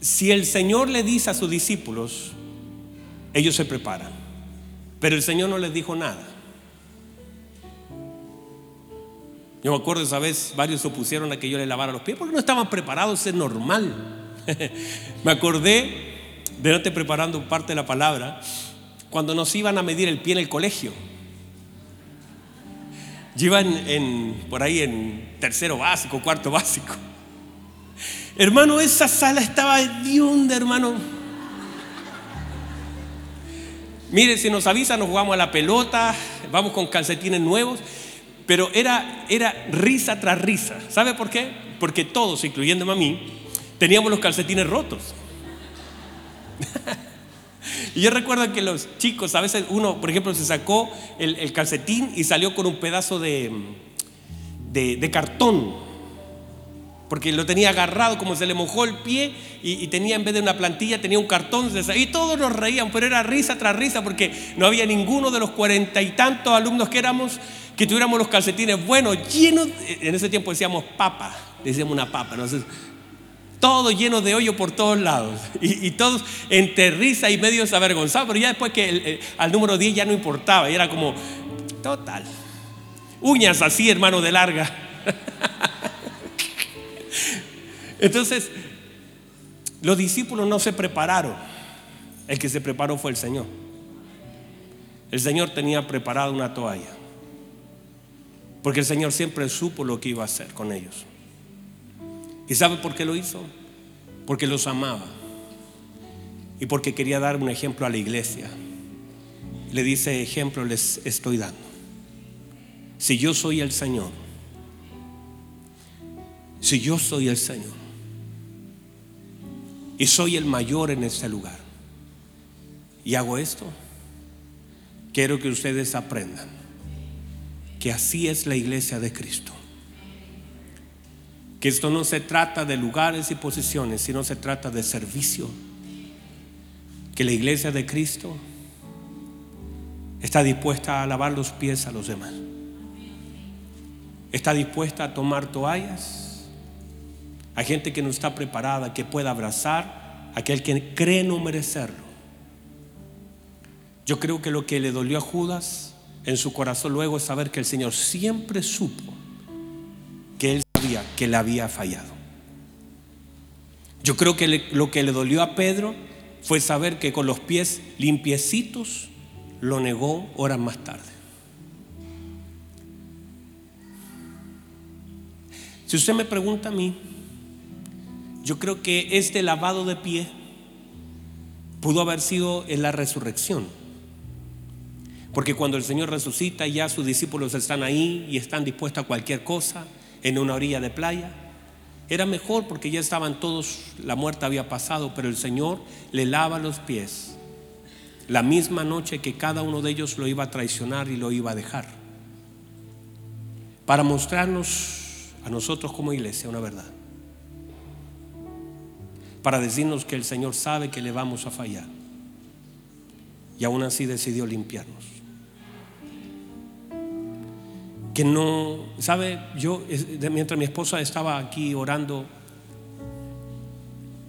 Speaker 1: Si el Señor le dice a sus discípulos, ellos se preparan. Pero el Señor no les dijo nada. Yo me acuerdo esa vez, varios se opusieron a que yo le lavara los pies porque no estaban preparados, es normal. [laughs] me acordé de no te preparando parte de la palabra cuando nos iban a medir el pie en el colegio. Yo en, por ahí en tercero básico, cuarto básico. Hermano, esa sala estaba hedionda, hermano. Mire, si nos avisa, nos jugamos a la pelota, vamos con calcetines nuevos, pero era, era risa tras risa. ¿Sabe por qué? Porque todos, incluyéndome a mí, teníamos los calcetines rotos. [laughs] y yo recuerdo que los chicos, a veces uno, por ejemplo, se sacó el, calcetín y salió con un pedazo de, de cartón porque lo tenía agarrado como se le mojó el pie y, tenía en vez de una plantilla tenía un cartón y todos nos reían, pero era risa tras risa porque no había ninguno de los cuarenta y tantos alumnos que éramos que tuviéramos los calcetines buenos, llenos, en ese tiempo decíamos papa, decíamos una papa, ¿no? todo lleno de hoyo por todos lados y, todos entre risa y medio avergonzados, pero ya después que al número 10 ya no importaba, y era como total, uñas así hermano de larga. [laughs] Entonces, los discípulos no se prepararon. El que se preparó fue el Señor. El Señor tenía preparada una toalla. Porque el Señor siempre supo lo que iba a hacer con ellos. ¿Y sabe por qué lo hizo? Porque los amaba. Y porque quería dar un ejemplo a la iglesia. Le dice, ejemplo les estoy dando. Si yo soy el Señor, si yo soy el Señor, y soy el mayor en este lugar. Y hago esto. Quiero que ustedes aprendan que así es la iglesia de Cristo. Que esto no se trata de lugares y posiciones, sino se trata de servicio. Que la iglesia de Cristo está dispuesta a lavar los pies a los demás. Está dispuesta a tomar toallas hay gente que no está preparada, que pueda abrazar a aquel que cree no merecerlo. Yo creo que lo que le dolió a Judas en su corazón luego es saber que el Señor siempre supo que él sabía que le había fallado. Yo creo que lo que le dolió a Pedro fue saber que con los pies limpiecitos lo negó horas más tarde. Si usted me pregunta a mí, yo creo que este lavado de pie pudo haber sido en la resurrección. Porque cuando el Señor resucita, ya sus discípulos están ahí y están dispuestos a cualquier cosa en una orilla de playa. Era mejor porque ya estaban todos, la muerte había pasado, pero el Señor le lava los pies la misma noche que cada uno de ellos lo iba a traicionar y lo iba a dejar. Para mostrarnos a nosotros como iglesia una verdad para decirnos que el Señor sabe que le vamos a fallar. Y aún así decidió limpiarnos. Que no, ¿sabe? Yo, mientras mi esposa estaba aquí orando,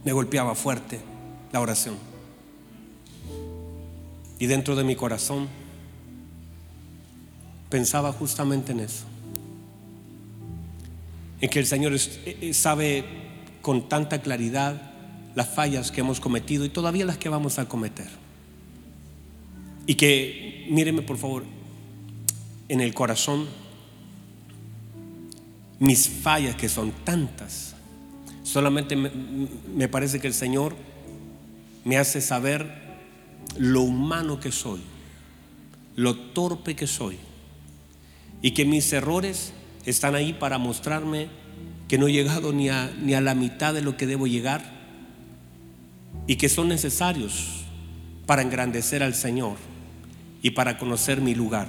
Speaker 1: me golpeaba fuerte la oración. Y dentro de mi corazón pensaba justamente en eso. En que el Señor sabe con tanta claridad las fallas que hemos cometido y todavía las que vamos a cometer. Y que, míreme por favor, en el corazón, mis fallas que son tantas, solamente me, parece que el Señor me hace saber lo humano que soy, lo torpe que soy, y que mis errores están ahí para mostrarme que no he llegado ni a, ni a la mitad de lo que debo llegar y que son necesarios para engrandecer al Señor y para conocer mi lugar.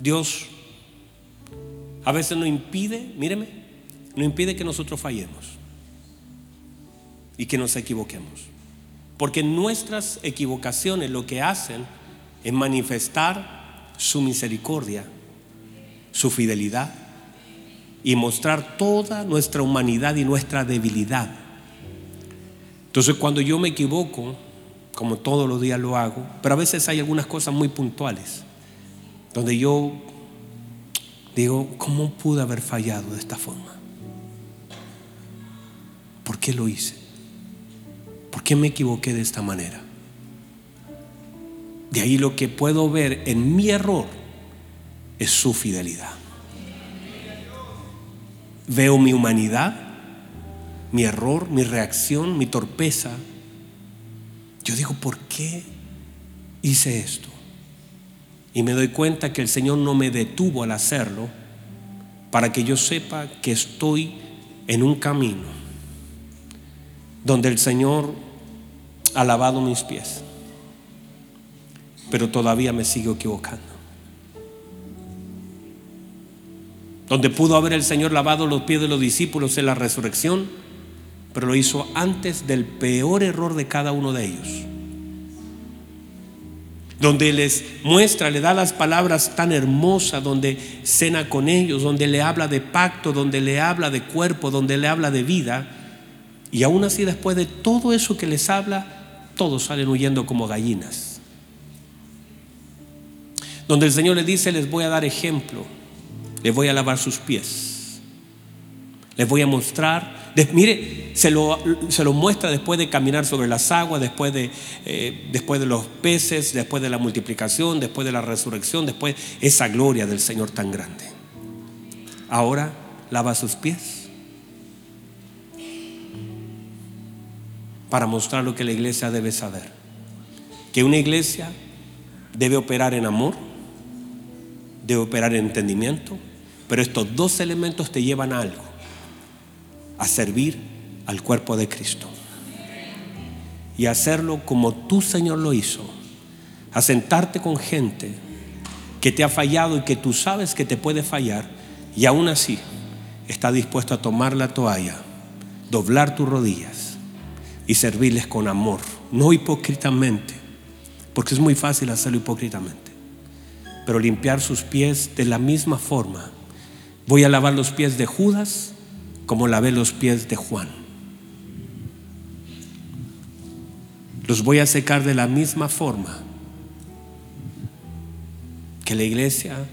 Speaker 1: Dios a veces no impide, míreme, no impide que nosotros fallemos. y que nos equivoquemos. Porque nuestras equivocaciones lo que hacen es manifestar su misericordia, su fidelidad y mostrar toda nuestra humanidad y nuestra debilidad. Entonces cuando yo me equivoco, como todos los días lo hago, pero a veces hay algunas cosas muy puntuales, donde yo digo, ¿cómo pude haber fallado de esta forma? ¿Por qué lo hice? ¿Por qué me equivoqué de esta manera? De ahí lo que puedo ver en mi error es su fidelidad. Veo mi humanidad, mi error, mi reacción, mi torpeza. Yo digo, ¿por qué hice esto? Y me doy cuenta que el Señor no me detuvo al hacerlo para que yo sepa que estoy en un camino donde el Señor ha lavado mis pies, pero todavía me sigo equivocando. Donde pudo haber el Señor lavado los pies de los discípulos en la resurrección, pero lo hizo antes del peor error de cada uno de ellos. Donde les muestra, le da las palabras tan hermosas, donde cena con ellos, donde le habla de pacto, donde le habla de cuerpo, donde le habla de vida y aún así después de todo eso que les habla, todos salen huyendo como gallinas. Donde el Señor les dice, les voy a dar ejemplo, les voy a lavar sus pies, les voy a mostrar, mire, se lo, se lo, muestra después de caminar sobre las aguas, después de, eh, después de los peces, después de la multiplicación, después de la resurrección, después esa gloria del Señor tan grande. Ahora lava sus pies para mostrar lo que la iglesia debe saber. Que una iglesia debe operar en amor, debe operar en entendimiento, pero estos dos elementos te llevan a algo, a servir al cuerpo de Cristo. Y hacerlo como tu Señor lo hizo, a sentarte con gente que te ha fallado y que tú sabes que te puede fallar, y aún así está dispuesto a tomar la toalla, doblar tus rodillas y servirles con amor, no hipócritamente, porque es muy fácil hacerlo hipócritamente, pero limpiar sus pies de la misma forma. Voy a lavar los pies de Judas como lavé los pies de Juan. Los voy a secar de la misma forma que la iglesia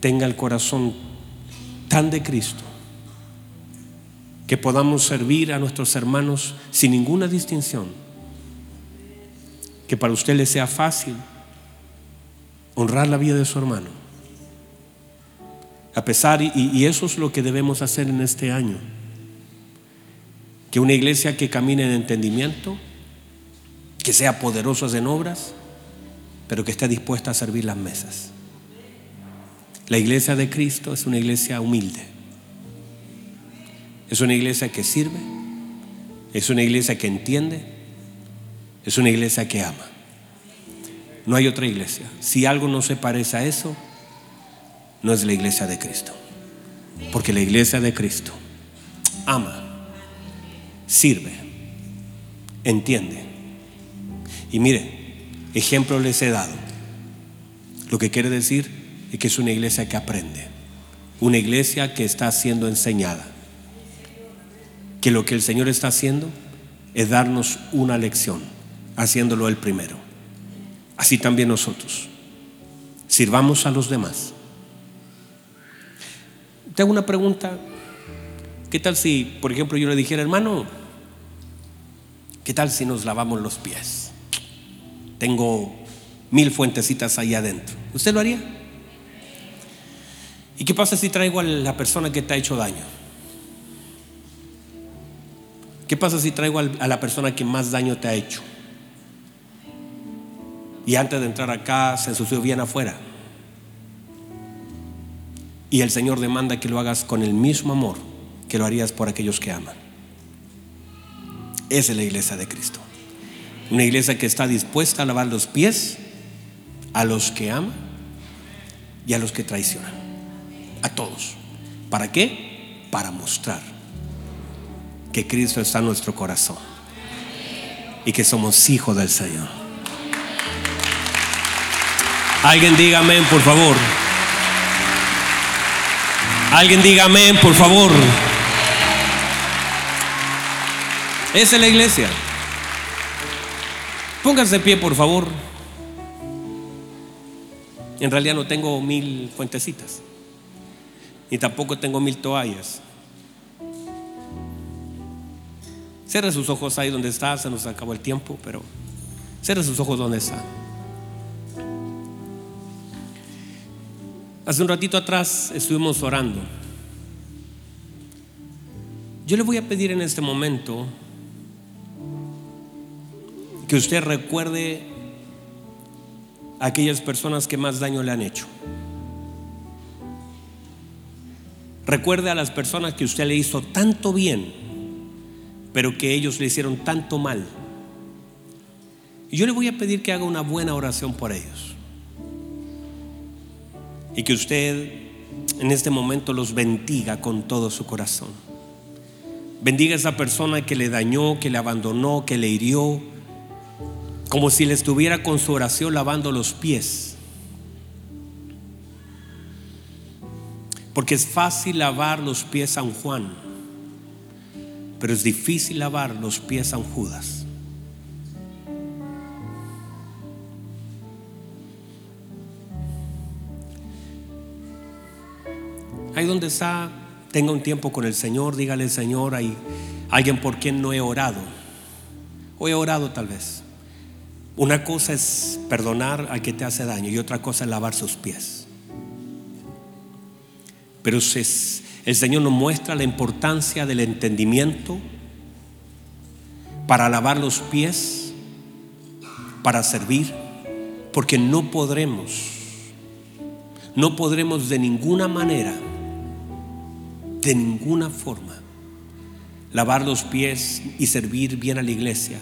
Speaker 1: tenga el corazón tan de Cristo que podamos servir a nuestros hermanos sin ninguna distinción. Que para usted le sea fácil honrar la vida de su hermano. A pesar, y, eso es lo que debemos hacer en este año. Que una iglesia que camine en entendimiento, que sea poderosa en obras, pero que esté dispuesta a servir las mesas. La iglesia de Cristo es una iglesia humilde. Es una iglesia que sirve, es una iglesia que entiende, es una iglesia que ama. No hay otra iglesia. Si algo no se parece a eso, no es la iglesia de Cristo. Porque la iglesia de Cristo ama, sirve, entiende. Y mire, ejemplo les he dado. Lo que quiere decir es que es una iglesia que aprende, una iglesia que está siendo enseñada que lo que el Señor está haciendo es darnos una lección, haciéndolo el primero. Así también nosotros. Sirvamos a los demás. Hago una pregunta. ¿Qué tal si, por ejemplo, yo le dijera, hermano, ¿qué tal si nos lavamos los pies? Tengo mil fuentecitas ahí adentro. ¿Usted lo haría? ¿Y qué pasa si traigo a la persona que te ha hecho daño? ¿Qué pasa si traigo a la persona que más daño te ha hecho? Y antes de entrar acá se ensució bien afuera. Y el Señor demanda que lo hagas con el mismo amor que lo harías por aquellos que aman. Esa es la iglesia de Cristo. Una iglesia que está dispuesta a lavar los pies a los que aman y a los que traicionan. A todos. ¿Para qué? Para mostrar que Cristo está en nuestro corazón. y que somos hijos del Señor. Alguien diga amén, por favor. Alguien diga amén, por favor. Esa es la iglesia. Pónganse de pie, por favor. En realidad no tengo mil fuentecitas. Ni tampoco tengo mil toallas. Cierre sus ojos ahí donde está, se nos acabó el tiempo, pero cierre sus ojos donde está. Hace un ratito atrás estuvimos orando. Yo le voy a pedir en este momento que usted recuerde a aquellas personas que más daño le han hecho. Recuerde a las personas que usted le hizo tanto bien, pero que ellos le hicieron tanto mal. Y yo le voy a pedir que haga una buena oración por ellos. Y que usted en este momento los bendiga con todo su corazón. Bendiga a esa persona que le dañó, que le abandonó, que le hirió, como si le estuviera con su oración lavando los pies. Porque es fácil lavar los pies a un Juan, pero es difícil lavar los pies a un Judas. Ahí donde está, tenga un tiempo con el Señor, dígale Señor, hay alguien por quien no he orado. O he orado tal vez. Una cosa es perdonar al que te hace daño y otra cosa es lavar sus pies. Pero el Señor nos muestra la importancia del entendimiento para lavar los pies, para servir, porque no podremos, no podremos de ninguna manera, de ninguna forma, lavar los pies y servir bien a la iglesia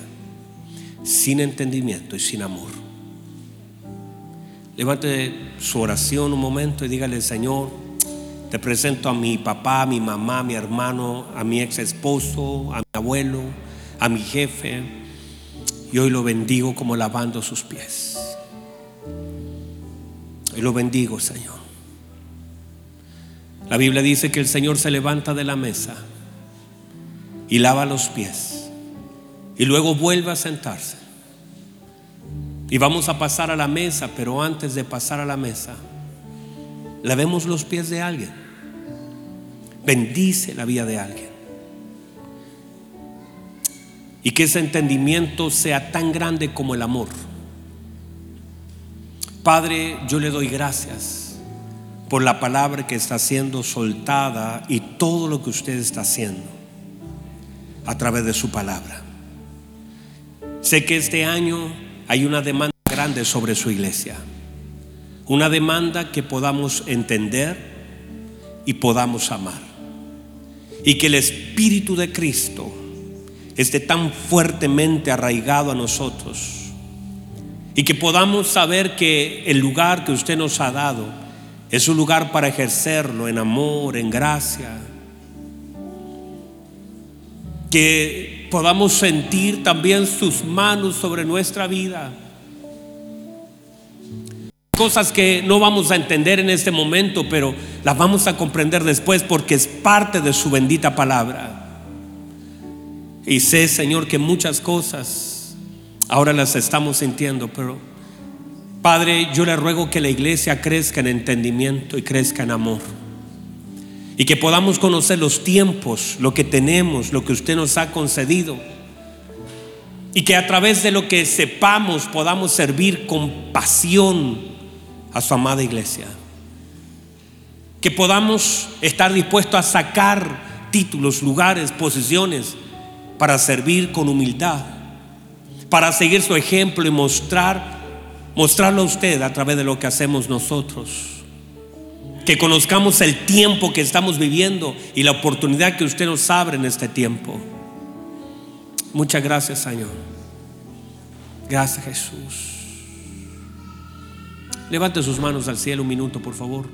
Speaker 1: sin entendimiento y sin amor. Levante su oración un momento y dígale, Señor, te presento a mi papá, a mi mamá, a mi hermano, a mi ex esposo, a mi abuelo, a mi jefe. Y hoy lo bendigo como lavando sus pies. Y lo bendigo, Señor. La Biblia dice que el Señor se levanta de la mesa y lava los pies y luego vuelve a sentarse. Y vamos a pasar a la mesa, pero antes de pasar a la mesa, lavemos los pies de alguien. Bendice la vida de alguien. Y que ese entendimiento sea tan grande como el amor. Padre, yo le doy gracias por la palabra que está siendo soltada y todo lo que usted está haciendo a través de su palabra. Sé que este año hay una demanda grande sobre su iglesia. Una demanda que podamos entender y podamos amar. Y que el Espíritu de Cristo esté tan fuertemente arraigado a nosotros. Y que podamos saber que el lugar que usted nos ha dado es un lugar para ejercerlo en amor, en gracia. Que podamos sentir también sus manos sobre nuestra vida. Cosas que no vamos a entender en este momento, pero las vamos a comprender después porque es parte de su bendita palabra. Y sé, Señor, que muchas cosas ahora las estamos sintiendo, pero Padre, yo le ruego que la iglesia crezca en entendimiento y crezca en amor y que podamos conocer los tiempos, lo que tenemos, lo que usted nos ha concedido. Y que a través de lo que sepamos podamos servir con pasión a su amada iglesia. Que podamos estar dispuestos a sacar títulos, lugares, posiciones para servir con humildad, para seguir su ejemplo y mostrar mostrarlo a usted a través de lo que hacemos nosotros que conozcamos el tiempo que estamos viviendo y la oportunidad que usted nos abre en este tiempo. Muchas gracias, Señor. Gracias, Jesús. Levante sus manos al cielo un minuto, por favor.